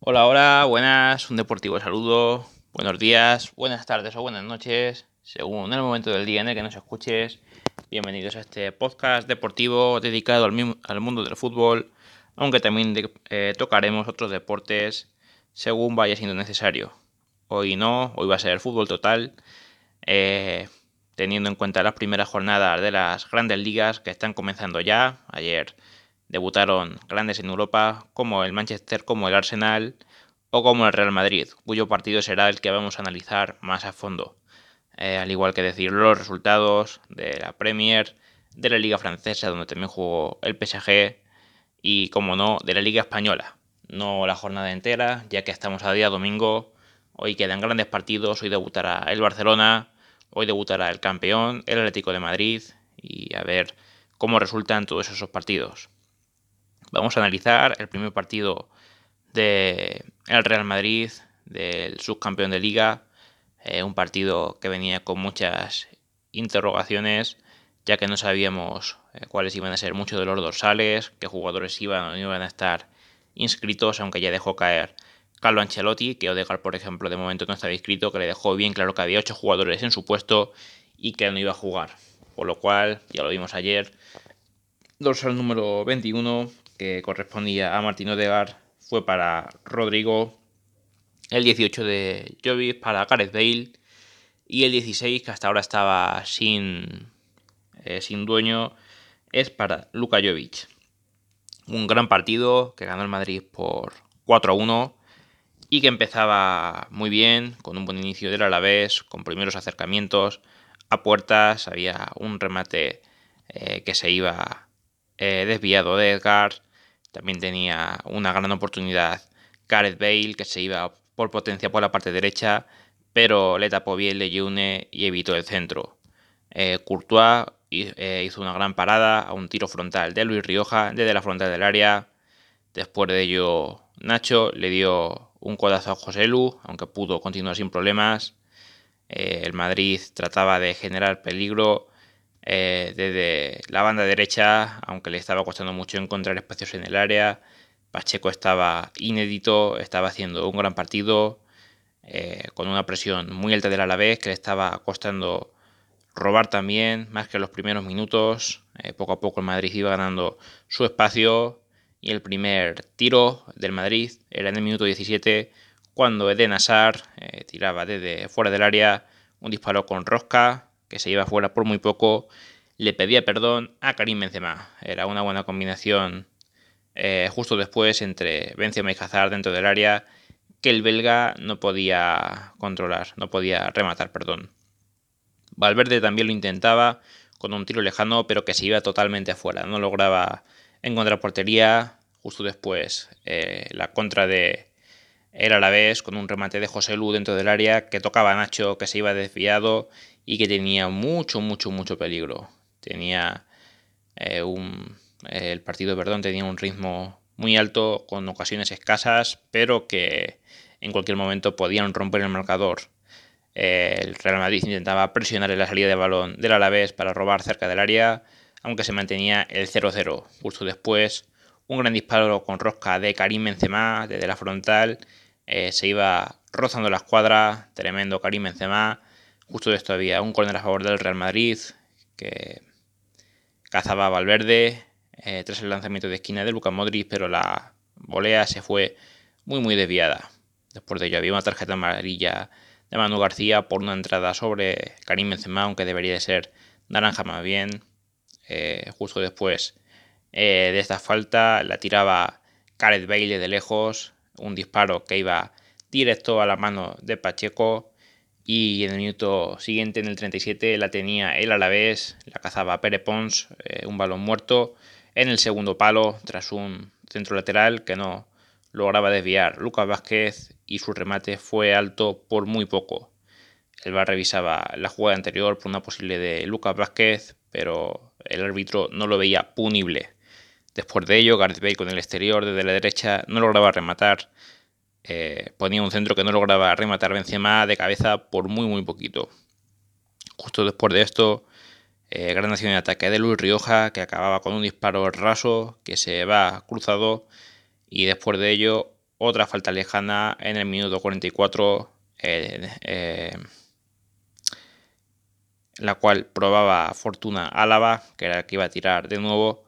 Hola, hola, buenas, un deportivo saludo, buenos días, buenas tardes o buenas noches, según el momento del día en el que nos escuches. Bienvenidos a este podcast deportivo dedicado al, mundo del fútbol, aunque también eh, tocaremos otros deportes según vaya siendo necesario. Hoy no, hoy va a ser fútbol total, eh, teniendo en cuenta las primeras jornadas de las grandes ligas que están comenzando ya. Ayer debutaron grandes en Europa como el Manchester, como el Arsenal o como el Real Madrid, cuyo partido será el que vamos a analizar más a fondo. Eh, al igual que decir los resultados de la Premier, de la Liga Francesa, donde también jugó el PSG, y como no, de la Liga Española. No la jornada entera, ya que estamos a día domingo. Hoy quedan grandes partidos, hoy debutará el Barcelona, hoy debutará el campeón, el Atlético de Madrid, y a ver cómo resultan todos esos partidos. Vamos a analizar el primer partido del Real Madrid, del subcampeón de liga, eh, un partido que venía con muchas interrogaciones, ya que no sabíamos eh, cuáles iban a ser muchos de los dorsales, qué jugadores iban o no iban a estar inscritos, aunque ya dejó caer Carlo Ancelotti, que Odegaard, por ejemplo, de momento no estaba inscrito, que le dejó bien claro que había ocho jugadores en su puesto y que no iba a jugar. Por lo cual, ya lo vimos ayer, dorsal número 21, que correspondía a Martín Odegaard fue para Rodrigo, el 18 de Jovic para Gareth Bale y el 16 que hasta ahora estaba sin, eh, sin dueño es para Luka Jovic. Un gran partido que ganó el Madrid por 4 a 1 y que empezaba muy bien, con un buen inicio del Alavés, con primeros acercamientos a puertas, había un remate eh, que se iba eh, desviado de Edgar, también tenía una gran oportunidad Gareth Bale, que se iba por potencia por la parte derecha, pero le tapó bien Lejeune y evitó el centro. Eh, Courtois eh, hizo una gran parada a un tiro frontal de Luis Rioja desde la frontal del área. Después de ello, Nacho le dio un codazo a José Lu, aunque pudo continuar sin problemas. Eh, el Madrid trataba de generar peligro eh, desde la banda derecha, aunque le estaba costando mucho encontrar espacios en el área. Pacheco estaba inédito, estaba haciendo un gran partido, eh, con una presión muy alta del Alavés, que le estaba costando robar también, más que en los primeros minutos. Eh, poco a poco el Madrid iba ganando su espacio y el primer tiro del Madrid era en el minuto 17, cuando Eden Hazard tiraba desde fuera del área un disparo con rosca que se iba fuera por muy poco, le pedía perdón a Karim Benzema. Era una buena combinación eh, justo después entre Benzema y Hazard dentro del área que el belga no podía controlar, no podía rematar, perdón. Valverde también lo intentaba con un tiro lejano, pero que se iba totalmente afuera, no lograba encontrar portería. Justo después, eh, la contra de el Alavés con un remate de José Lu dentro del área que tocaba a Nacho, que se iba desviado y que tenía mucho, mucho, mucho peligro. Tenía eh, un, el partido, perdón, tenía un ritmo muy alto con ocasiones escasas, pero que en cualquier momento podían romper el marcador. Eh, el Real Madrid intentaba presionar en la salida de balón del Alavés para robar cerca del área, aunque se mantenía el 0-0. Justo después, un gran disparo con rosca de Karim Benzema desde la frontal. Eh, se iba rozando la escuadra, tremendo Karim Benzema, Justo de esto había un córner a favor del Real Madrid que cazaba a Valverde eh, tras el lanzamiento de esquina de Luka Modric, pero la volea se fue muy muy desviada. Después de ello había una tarjeta amarilla de Manu García por una entrada sobre Karim Benzema, aunque debería de ser naranja más bien. Eh, justo después eh, de esta falta la tiraba Gareth Bale de lejos, un disparo que iba directo a la mano de Pacheco y en el minuto siguiente, en el 37, la tenía él a la vez, la cazaba Pere Pons, eh, un balón muerto, en el segundo palo, tras un centro lateral que no lograba desviar Lucas Vázquez y su remate fue alto por muy poco. El VAR revisaba la jugada anterior por una posible de Lucas Vázquez, pero el árbitro no lo veía punible. Después de ello, Gareth Bale con el exterior desde la derecha no lograba rematar eh, ponía un centro que no lograba rematar Benzema de cabeza por muy muy poquito. Justo después de esto, eh, gran acción de ataque de Luis Rioja que acababa con un disparo raso que se va cruzado y después de ello otra falta lejana en el minuto 44, eh, la cual probaba Fortuna Álava, que era el que iba a tirar de nuevo,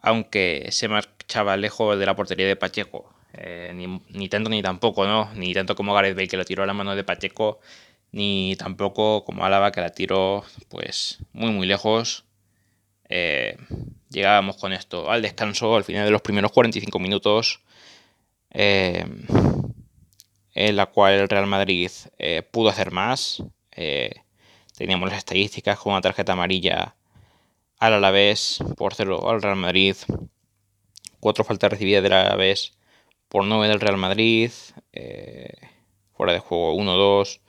aunque se marchaba lejos de la portería de Pacheco. Eh, ni, tanto ni tampoco, ¿no? Ni tanto como Gareth Bale que lo tiró a la mano de Pacheco, ni tampoco como Álava que la tiró pues muy muy lejos. Eh, llegábamos con esto al descanso, al final de los primeros 45 minutos, eh, en la cual el Real Madrid pudo hacer más. teníamos las estadísticas con una tarjeta amarilla al Alavés por cero al Real Madrid, cuatro faltas recibidas del Alavés por 9 del Real Madrid, eh, fuera de juego 1-2,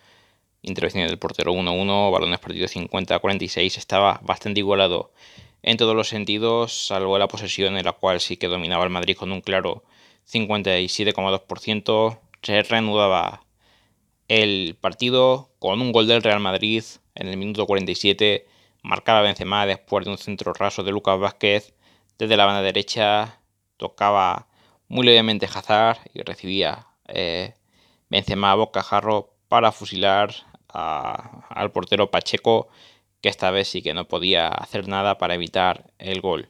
intervención del portero 1-1, balones perdidos 50-46, estaba bastante igualado en todos los sentidos, salvo la posesión en la cual sí que dominaba el Madrid con un claro 57,2%, se reanudaba el partido con un gol del Real Madrid en el minuto 47, marcaba Benzema después de un centro raso de Lucas Vázquez, desde la banda derecha tocaba muy levemente Hazard y recibía eh, Benzema a bocajarro para fusilar al portero Pacheco, que esta vez sí que no podía hacer nada para evitar el gol.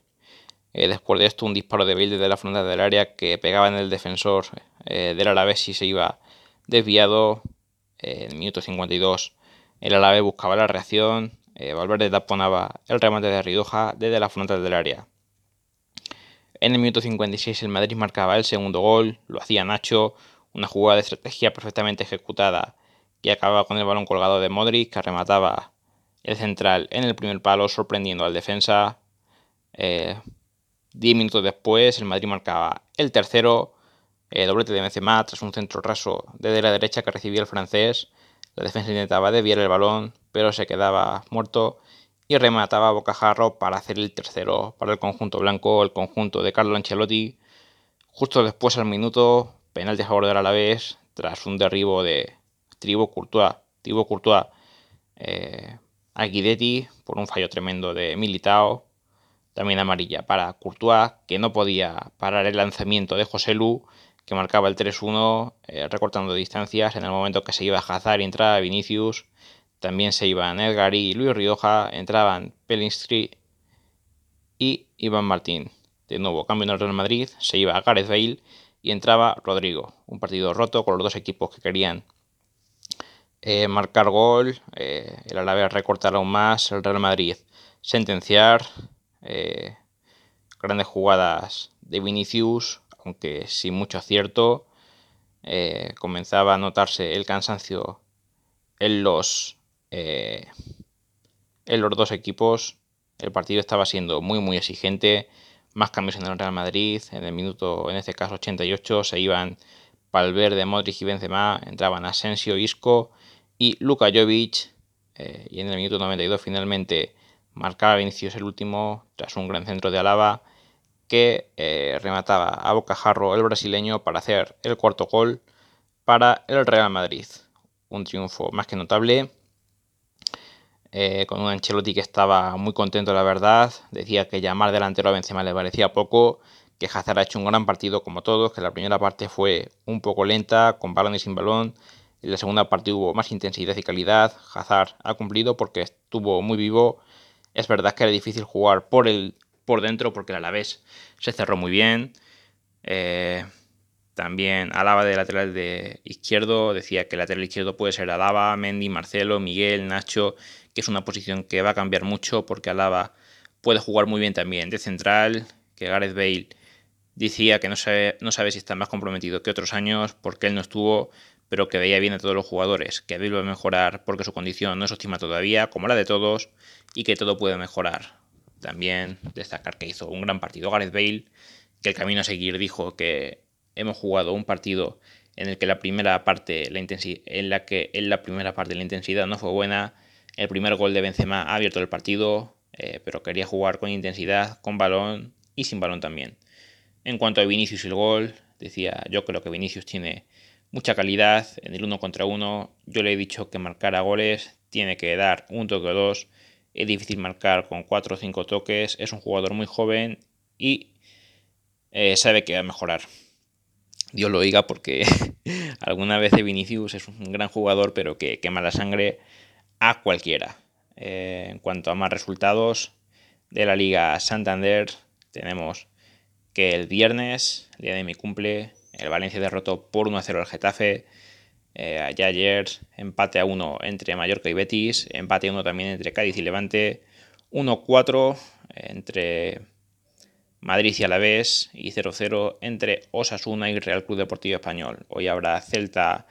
Eh, después de esto, un disparo de Bale desde la frontal del área que pegaba en el defensor eh, del Alavés y se iba desviado. en el minuto 52, el Alavés buscaba la reacción. Valverde taponaba el remate de Ridoja desde la frontal del área. En el minuto 56 el Madrid marcaba el segundo gol, lo hacía Nacho, una jugada de estrategia perfectamente ejecutada que acababa con el balón colgado de Modric que remataba el central en el primer palo sorprendiendo al defensa. Eh, diez minutos después el Madrid marcaba el tercero, el doblete de Benzema tras un centro raso desde la derecha que recibía el francés. La defensa intentaba desviar el balón, pero se quedaba muerto y remataba a bocajarro para hacer el tercero para el conjunto blanco, el conjunto de Carlo Ancelotti. Justo después al minuto, penal de favor del Alavés, tras un derribo de Tribo Courtois, Tribo Courtois eh, a Guidetti por un fallo tremendo de Militao. También amarilla para Courtois, que no podía parar el lanzamiento de José Lu, que marcaba el 3-1, eh, recortando distancias en el momento que se iba a Hazard y entraba Vinicius. También se iban Edgar y Luis Rioja, entraban Pelinstri y Iván Martín. De nuevo, cambio en el Real Madrid, se iba Gareth Bale y entraba Rodrigo. Un partido roto con los dos equipos que querían eh, marcar gol, eh, el Alavés recortar aún más, el Real Madrid sentenciar, eh, grandes jugadas de Vinicius, aunque sin mucho acierto. comenzaba a notarse el cansancio en los eh, en los dos equipos el partido estaba siendo muy muy exigente, más cambios en el Real Madrid, en el minuto, en este caso 88, se iban Valverde, Modric y Benzema, entraban Asensio, Isco y Luka Jovic, eh, y en el minuto 92 finalmente marcaba Vinicius el último, tras un gran centro de Alaba, que eh, remataba a bocajarro el brasileño para hacer el cuarto gol para el Real Madrid. Un triunfo más que notable eh, con un Ancelotti que estaba muy contento, la verdad. Decía que llamar delantero a Benzema le parecía poco, que Hazard ha hecho un gran partido como todos, que la primera parte fue un poco lenta, con balón y sin balón. En la segunda parte hubo más intensidad y calidad. Hazard ha cumplido porque estuvo muy vivo. Es verdad que era difícil jugar por, el, por dentro porque el Alavés se cerró muy bien. Eh, también Alaba de lateral de izquierdo, decía que el lateral izquierdo puede ser Alaba, Mendy, Marcelo, Miguel, Nacho que es una posición que va a cambiar mucho porque Alaba puede jugar muy bien también de central, que Gareth Bale decía que no sabe, no sabe si está más comprometido que otros años porque él no estuvo, pero que veía bien a todos los jugadores, que Bale va a mejorar porque su condición no es óptima todavía, como la de todos, y que todo puede mejorar. También destacar que hizo un gran partido Gareth Bale, que el camino a seguir dijo que hemos jugado un partido en el que la primera parte, la en la que en la primera parte la intensidad no fue buena, el primer gol de Benzema ha abierto el partido, eh, pero quería jugar con intensidad, con balón y sin balón también. En cuanto a Vinicius y el gol, decía, yo creo que Vinicius tiene mucha calidad en el uno contra uno. Yo le he dicho que marcara goles tiene que dar un toque o dos. Es difícil marcar con cuatro o cinco toques. Es un jugador muy joven y eh, sabe que va a mejorar. Dios lo oiga porque alguna vez Vinicius es un gran jugador, pero que quema la sangre a cualquiera. Eh, en cuanto a más resultados de la Liga Santander, tenemos que el viernes, el día de mi cumple, el Valencia derrotó por 1 0 al Getafe. Eh, ayer empate a 1 entre Mallorca y Betis, empate a 1 también entre Cádiz y Levante, 1-4 entre Madrid y Alavés y 0-0 entre Osasuna y Real Club Deportivo Español. Hoy habrá Celta,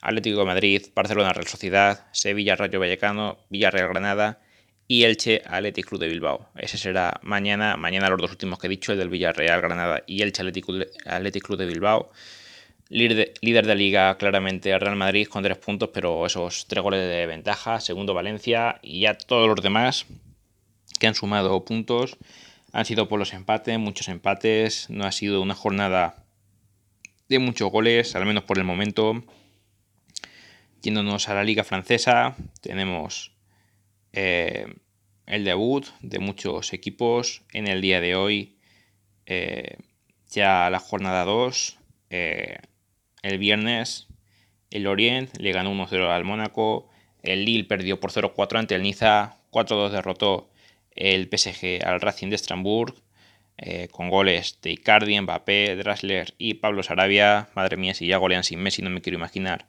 Atlético de Madrid, Barcelona Real Sociedad, Sevilla Rayo Vallecano, Villarreal Granada y Elche Atlético Club de Bilbao. Ese será mañana, mañana los dos últimos que he dicho, el del Villarreal Granada y Elche Atlético, Club de Bilbao. Líder de, liga claramente Real Madrid con tres puntos, pero esos tres goles de ventaja. Segundo Valencia y ya todos los demás que han sumado puntos han sido por los empates, muchos empates. No ha sido una jornada de muchos goles, al menos por el momento. Yéndonos a la liga francesa, tenemos eh, el debut de muchos equipos en el día de hoy. Eh, ya la jornada 2, eh, el viernes, el Orient le ganó 1-0 al Mónaco. El Lille perdió por 0-4 ante el Niza. 4-2 derrotó el PSG al Racing de Estrasburgo eh, con goles de Icardi, Mbappé, Drasler y Pablo Sarabia. Madre mía, si ya golean sin Messi, no me quiero imaginar.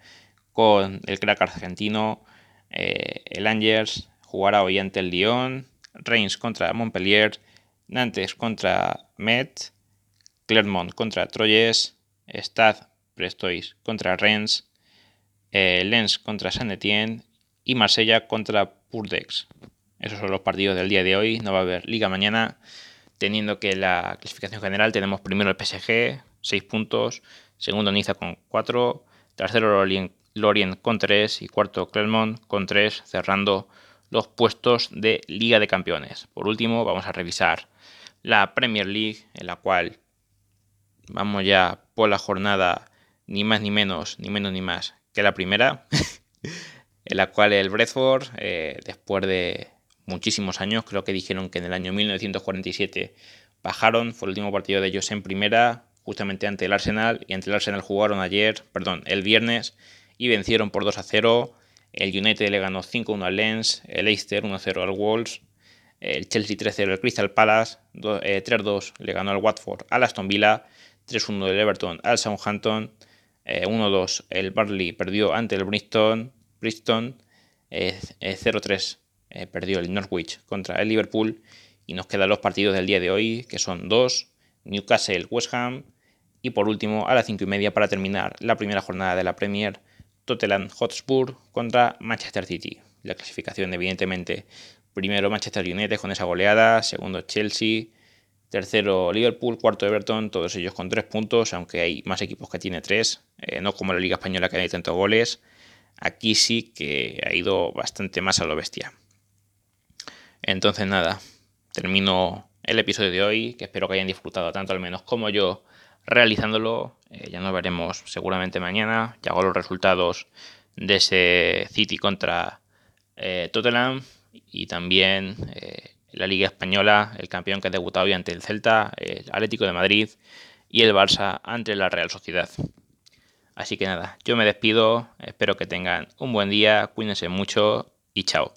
Con el crack argentino, eh, el Angers jugará hoy ante el Lyon, Reims contra Montpellier, Nantes contra Met, Clermont contra Troyes, Stade Prestois contra Rennes, eh, Lens contra Saint-Étienne y Marsella contra Purdex. Esos son los partidos del día de hoy. No va a haber liga mañana, teniendo que la clasificación general tenemos primero el PSG, 6 puntos, segundo Niza con 4, tercero Lorient con 3 y cuarto Clermont con 3, cerrando los puestos de Liga de Campeones. Por último, vamos a revisar la Premier League, en la cual vamos ya por la jornada ni más ni menos, ni menos ni más que la primera, en la cual el Bradford, eh, después de muchísimos años, creo que dijeron que en el año 1947 bajaron, fue el último partido de ellos en primera, justamente ante el Arsenal, y ante el Arsenal jugaron ayer, perdón, el viernes, y vencieron por 2 a 0. El United le ganó 5-1 al Lens, el Leicester 1-0 al Wolves, el Chelsea 3-0 al Crystal Palace, 3-2 eh, le ganó al Watford al Aston Villa, 3-1 el Everton al Southampton, 1-2 eh, el Barley perdió ante el Bristol, Bristol 0-3 eh, perdió el Norwich contra el Liverpool y nos quedan los partidos del día de hoy, que son dos, Newcastle, West Ham y por último a las 5 y media para terminar la primera jornada de la Premier, Tottenham Hotspur contra Manchester City. La clasificación evidentemente, primero Manchester United con esa goleada, segundo Chelsea, tercero Liverpool, cuarto Everton, todos ellos con tres puntos, aunque hay más equipos que tiene tres, eh, no como la Liga Española que hay tantos goles. Aquí sí que ha ido bastante más a lo bestia. Entonces nada, termino el episodio de hoy, que espero que hayan disfrutado tanto al menos como yo realizándolo. Eh, ya nos veremos seguramente mañana. Ya hago los resultados de ese City contra eh, Tottenham y también eh, la Liga Española, el campeón que ha debutado hoy ante el Celta, el Atlético de Madrid y el Barça ante la Real Sociedad. Así que nada, yo me despido, espero que tengan un buen día, cuídense mucho y chao.